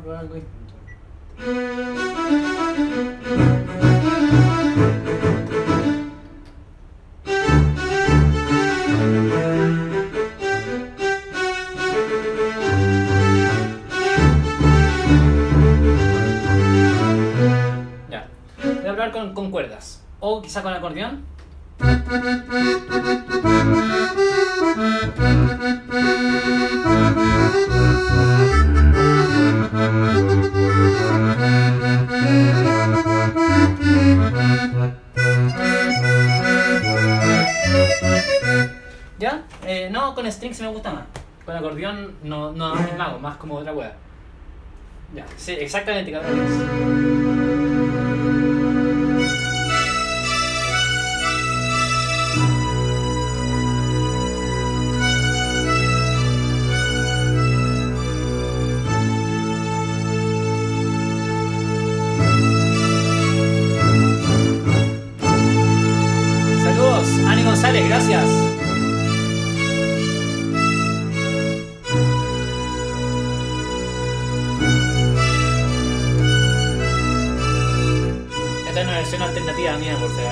probar algo distinto. Ya. Voy a probar con, con cuerdas. O quizá con acordeón. Con strings me gusta más. Con acordeón no, no es mago, más como otra wea. Ya, sí, exactamente. Una alternativa mía, por si.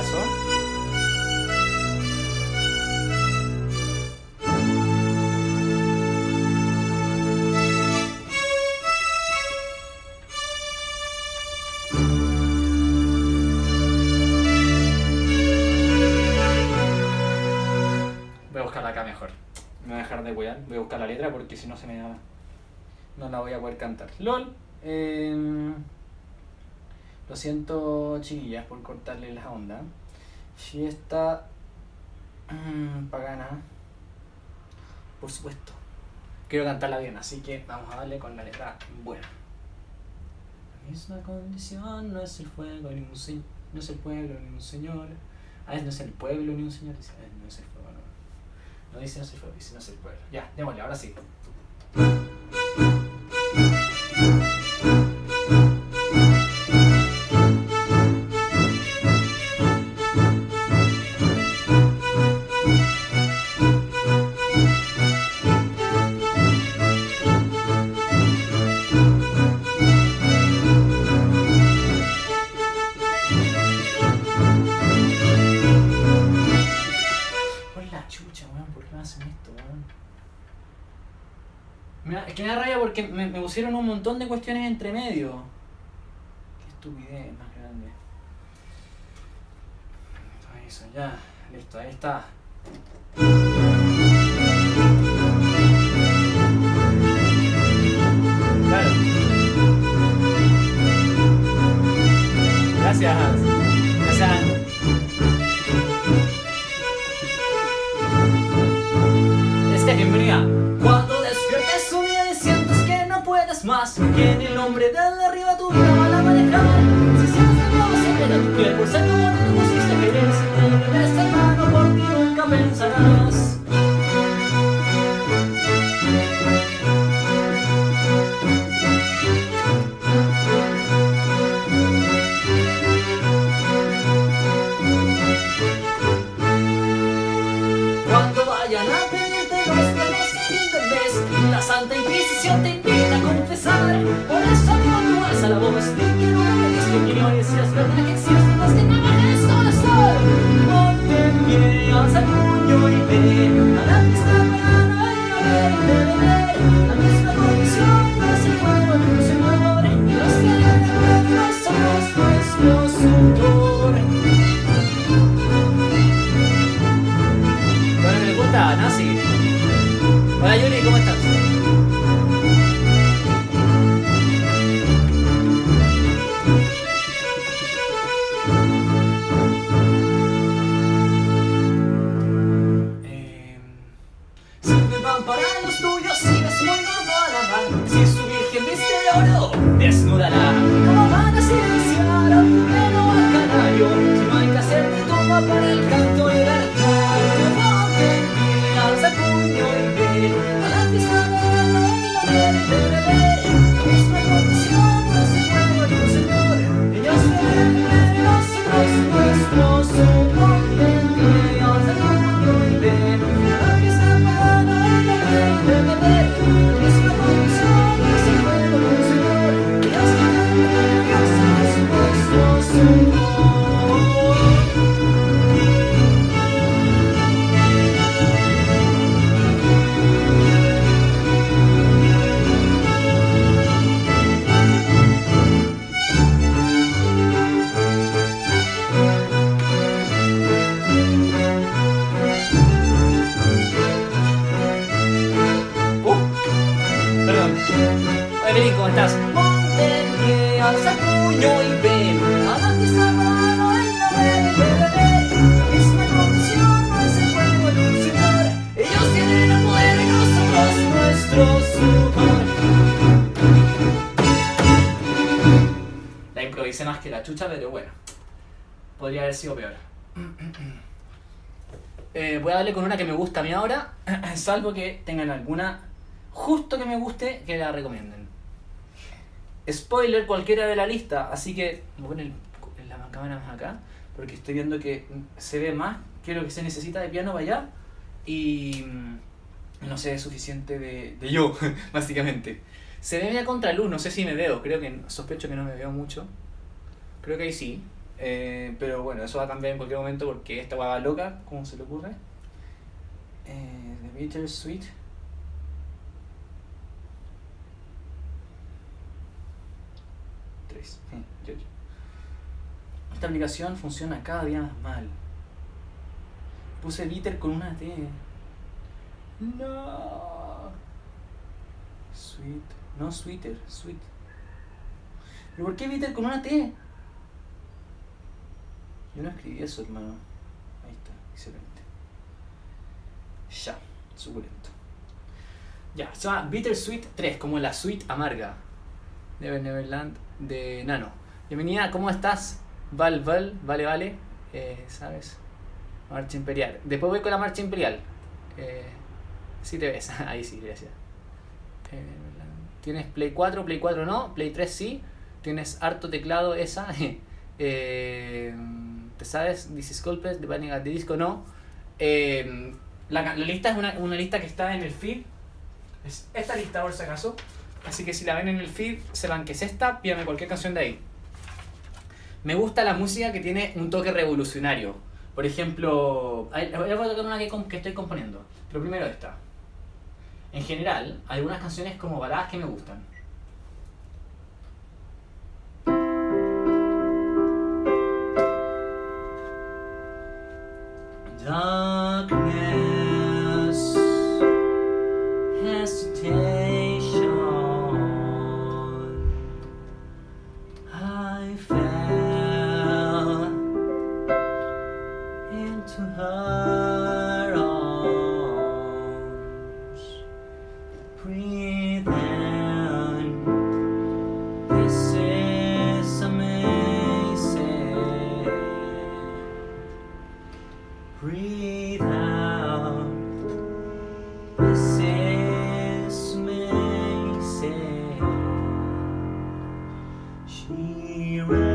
Voy a buscarla acá mejor. Me voy a dejar de wear. Voy a buscar la letra porque si no se me da. No la voy a poder cantar. LOL. em, lo siento, chiquillas, por cortarle la onda. Fiesta mm, pagana. Por supuesto. Quiero cantarla bien, así que vamos a darle con la letra buena. La misma condición no es el fuego ni un señor, no es el pueblo ni un señor. Ah, es no es el pueblo ni un señor, dice, no es el fuego, no. No dice no es el fuego, dice no es el pueblo. Ya, démosle, ahora sí. Porque me, pusieron un montón de cuestiones entre medio. Qué estupidez más grande. Eso, ya, listo, ahí está. Claro. Gracias. Gracias. Este, bienvenida. Más, que en el nombre del de arriba tu vida van a manejar. Si sientes que todo se tu piel por ser como tú te pusiste querer, si te lo esta mano por ti nunca pensarás. Por eso amigo, tú alza la voz, di que me discriminaciones, si es verdad que existen las que no haber peor. Eh, voy a darle con una que me gusta a mí ahora, salvo que tengan alguna justo que me guste que la recomienden. Spoiler cualquiera de la lista, así que voy a poner la cámara más acá, porque estoy viendo que se ve más que que se necesita de piano para allá y mm, no sé, es suficiente de, yo, básicamente. Se ve a contraluz, no sé si me veo, creo que sospecho que no me veo mucho. Creo que ahí sí. Eh, pero bueno, eso va a cambiar en cualquier momento porque esta va loca, ¿cómo se le ocurre? Eh, The Bitter Sweet. Tres. Esta aplicación funciona cada día más mal. Puse bitter con una T. No. Sweet. No sweeter, sweet. ¿Pero por qué bitter con una T? Yo no escribí eso, hermano. Ahí está, excelente. Ya, suculento. Ya, se llama Bittersweet 3, como la suite amarga. Never Neverland de Nano. Bienvenida, ¿cómo estás? Val, Val, vale, vale. Eh, ¿Sabes? Marcha Imperial. Después voy con la Marcha Imperial. Eh, sí te ves. Ahí sí, gracias. Tienes Play 4, Play 4 no, Play 3 sí. Tienes harto teclado esa. eh, ¿Te sabes? This is Culpes, Depending at the Disco, no. Eh, la, la, lista es una, una, lista que está en el feed. Es esta lista, por si acaso. Así que si la ven en el feed, sepan que es esta, pídame cualquier canción de ahí. Me gusta la música que tiene un toque revolucionario. Por ejemplo, voy a tocar una que, que estoy componiendo. Pero primero esta. En general, algunas canciones como baladas que me gustan. Darkness, me.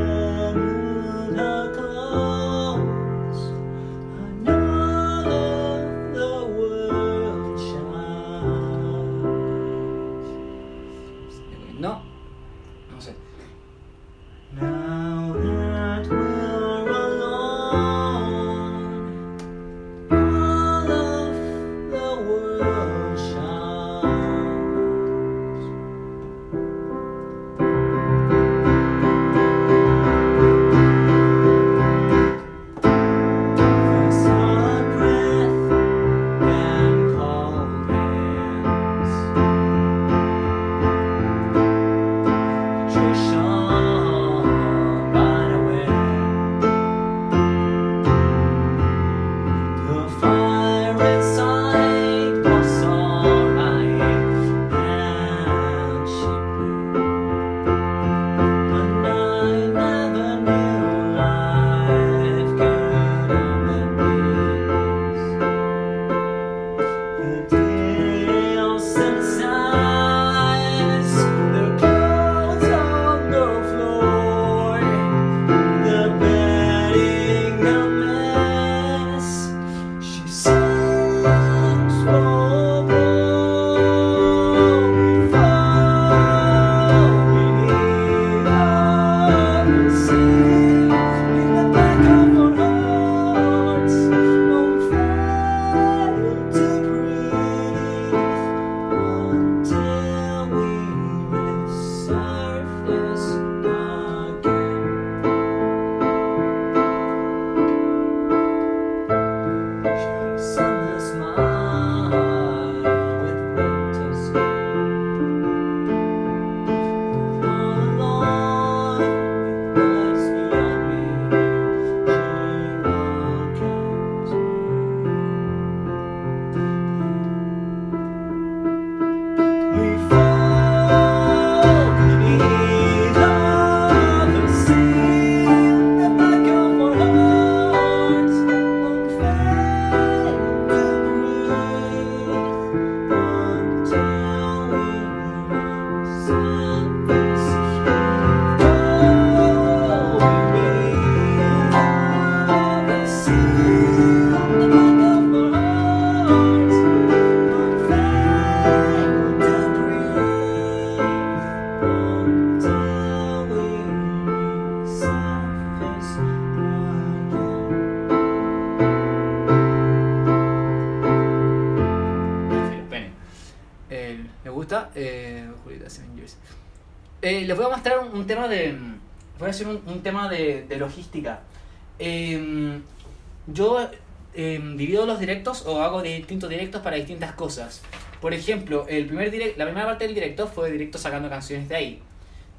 Eh, les voy a mostrar un, un tema de. Voy a hacer un, un tema de, de logística. Eh, yo eh, divido los directos o hago distintos directos para distintas cosas. Por ejemplo, el primer direct, la primera parte del directo fue directo sacando canciones de ahí.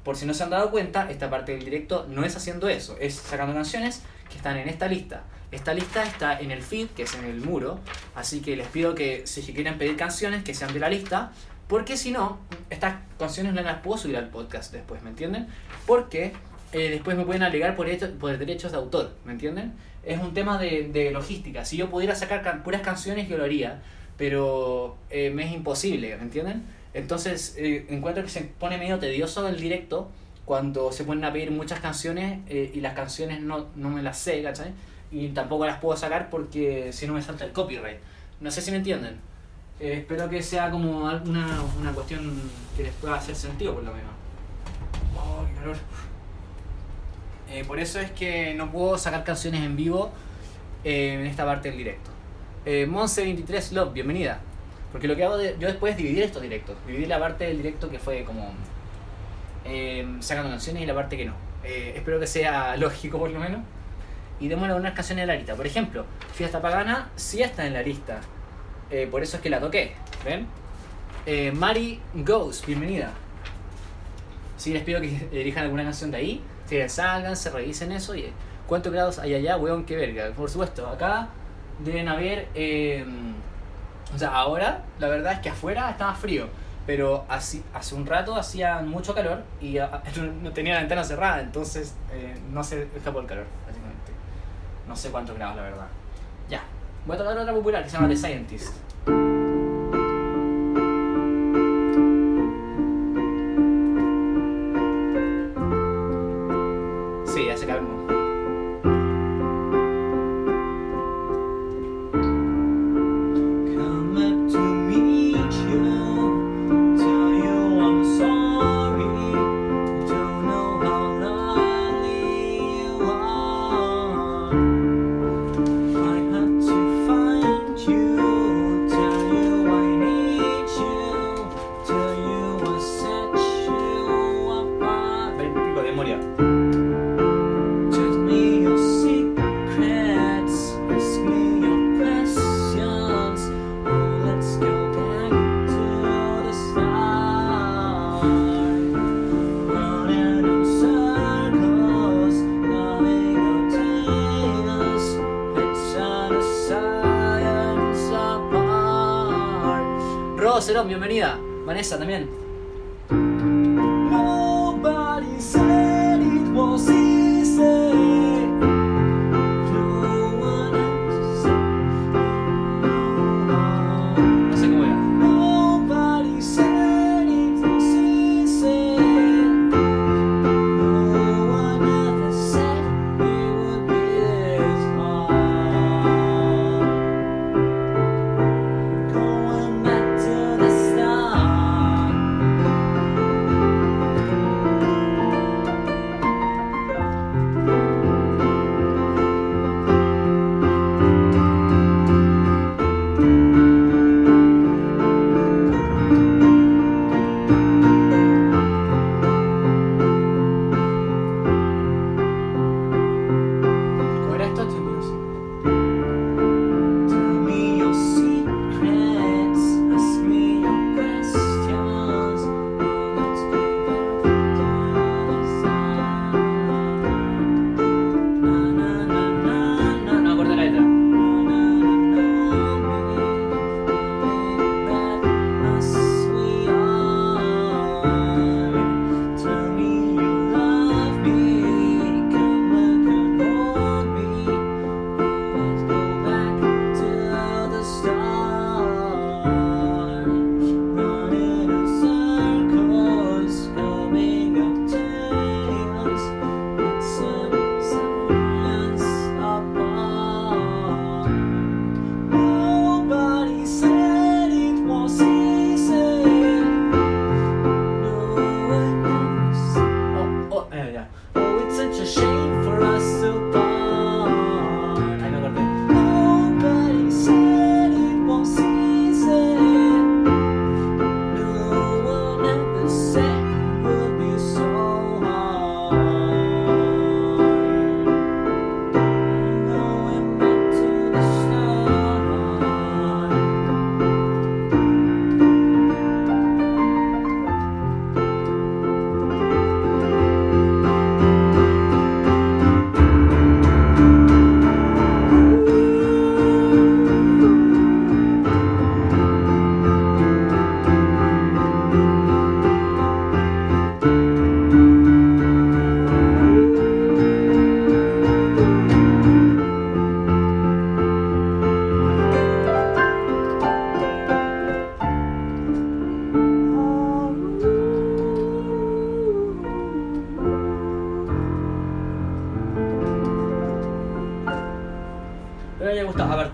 Por si no se han dado cuenta, esta parte del directo no es haciendo eso, es sacando canciones que están en esta lista. Esta lista está en el feed, que es en el muro, así que les pido que si quieren pedir canciones, que sean de la lista, porque si no, estas canciones no las puedo subir al podcast después, ¿me entienden? Porque eh, después me pueden alegar por, hecho, por derechos de autor, ¿me entienden? Es un tema de, de logística. Si yo pudiera sacar can- puras canciones, yo lo haría, pero eh, me es imposible, ¿me entienden? Entonces eh, encuentro que se pone medio tedioso el directo cuando se ponen a pedir muchas canciones eh, y las canciones no, no me las sé, ¿cachai? Y tampoco las puedo sacar porque si no me salta el copyright. No sé si me entienden. Eh, espero que sea como alguna una cuestión que les pueda hacer sentido por lo menos. Oh, qué calor. Eh, por eso es que no puedo sacar canciones en vivo eh, en esta parte del directo. Eh, Monse23 Love, bienvenida. Porque lo que hago de- yo después es dividir estos directos. Dividir la parte del directo que fue como eh, sacando canciones y la parte que no. Espero que sea lógico por lo menos. Y démosle unas canciones de la lista. Por ejemplo, Fiesta Pagana sí está en la lista. Eh, por eso es que la toqué. ¿Ven? Eh, Mari Ghost, bienvenida. Sí, les pido que elijan alguna canción de ahí. Si salgan, se revisen eso. Y ¿Cuántos grados hay allá? Weón, qué verga. Por supuesto, acá deben haber. eh, o sea, ahora la verdad es que afuera más frío. Pero así, hace un rato hacía mucho calor y no tenía la ventana cerrada, entonces eh, no se escapó el calor, básicamente. No sé cuántos grados, la verdad. Ya, voy a tocar otra popular que se llama The Scientist. Vanessa también.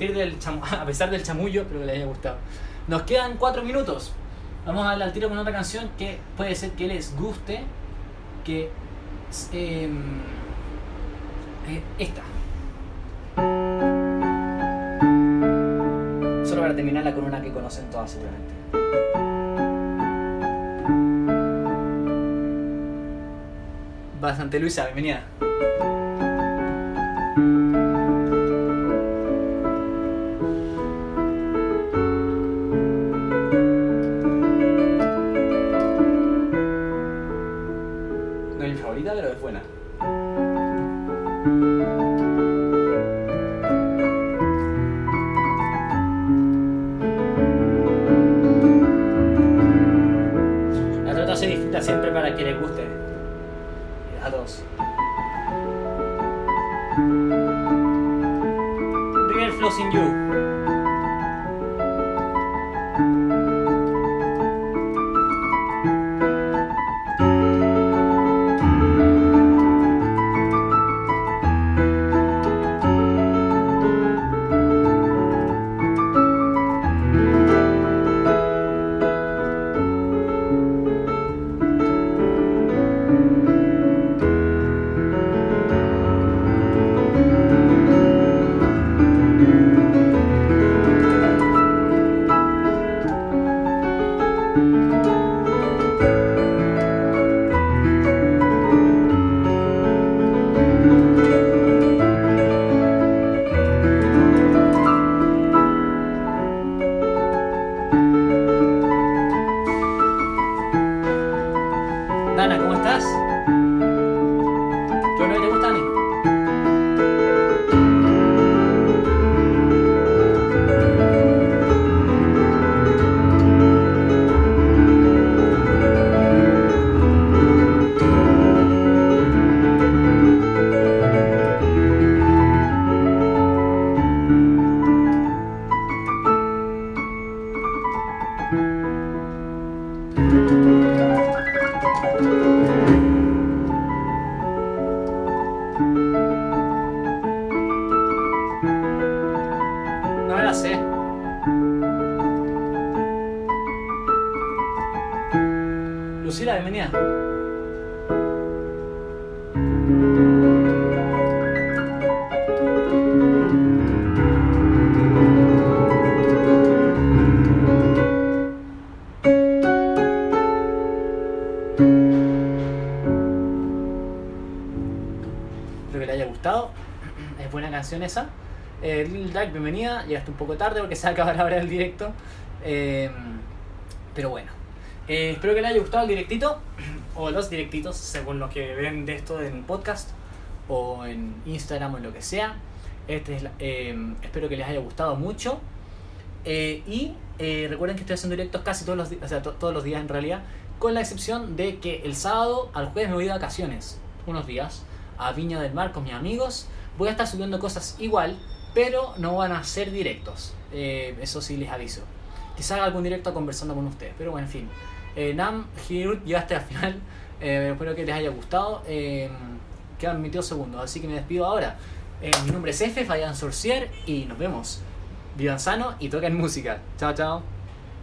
a pesar del chamullo, espero que les haya gustado. Nos quedan cuatro minutos. Vamos a darle al tiro con otra canción que puede ser que les guste. Que em, eh, esta. Solo para terminarla con una que conocen todas seguramente. Bastante Luisa, bienvenida. La sé. Lucila, bienvenida. Eh, Lil Drag, bienvenida. Llegaste un poco tarde porque se acaba la hora del directo. Eh, pero bueno. Eh, espero que les haya gustado el directito. O los directitos, según lo que ven de esto en podcast. O en Instagram o en lo que sea. Este es la- espero que les haya gustado mucho. Y recuerden que estoy haciendo directos casi todos los o sea, to- todos los días en realidad, con la excepción de que el sábado al jueves me voy de vacaciones, unos días, a Viña del Mar con mis amigos. Voy a estar subiendo cosas igual, pero no van a ser directos. Eh, eso sí les aviso. Quizá haga algún directo conversando con ustedes, pero bueno, en fin. Eh, Nam, Hirut, llegaste al final. Eh, espero que les haya gustado. Quedan 22 segundos, así que me despido ahora. Mi nombre es F, Fabián Sorcier, y nos vemos. Vivan sano y toquen música. Chao, chao.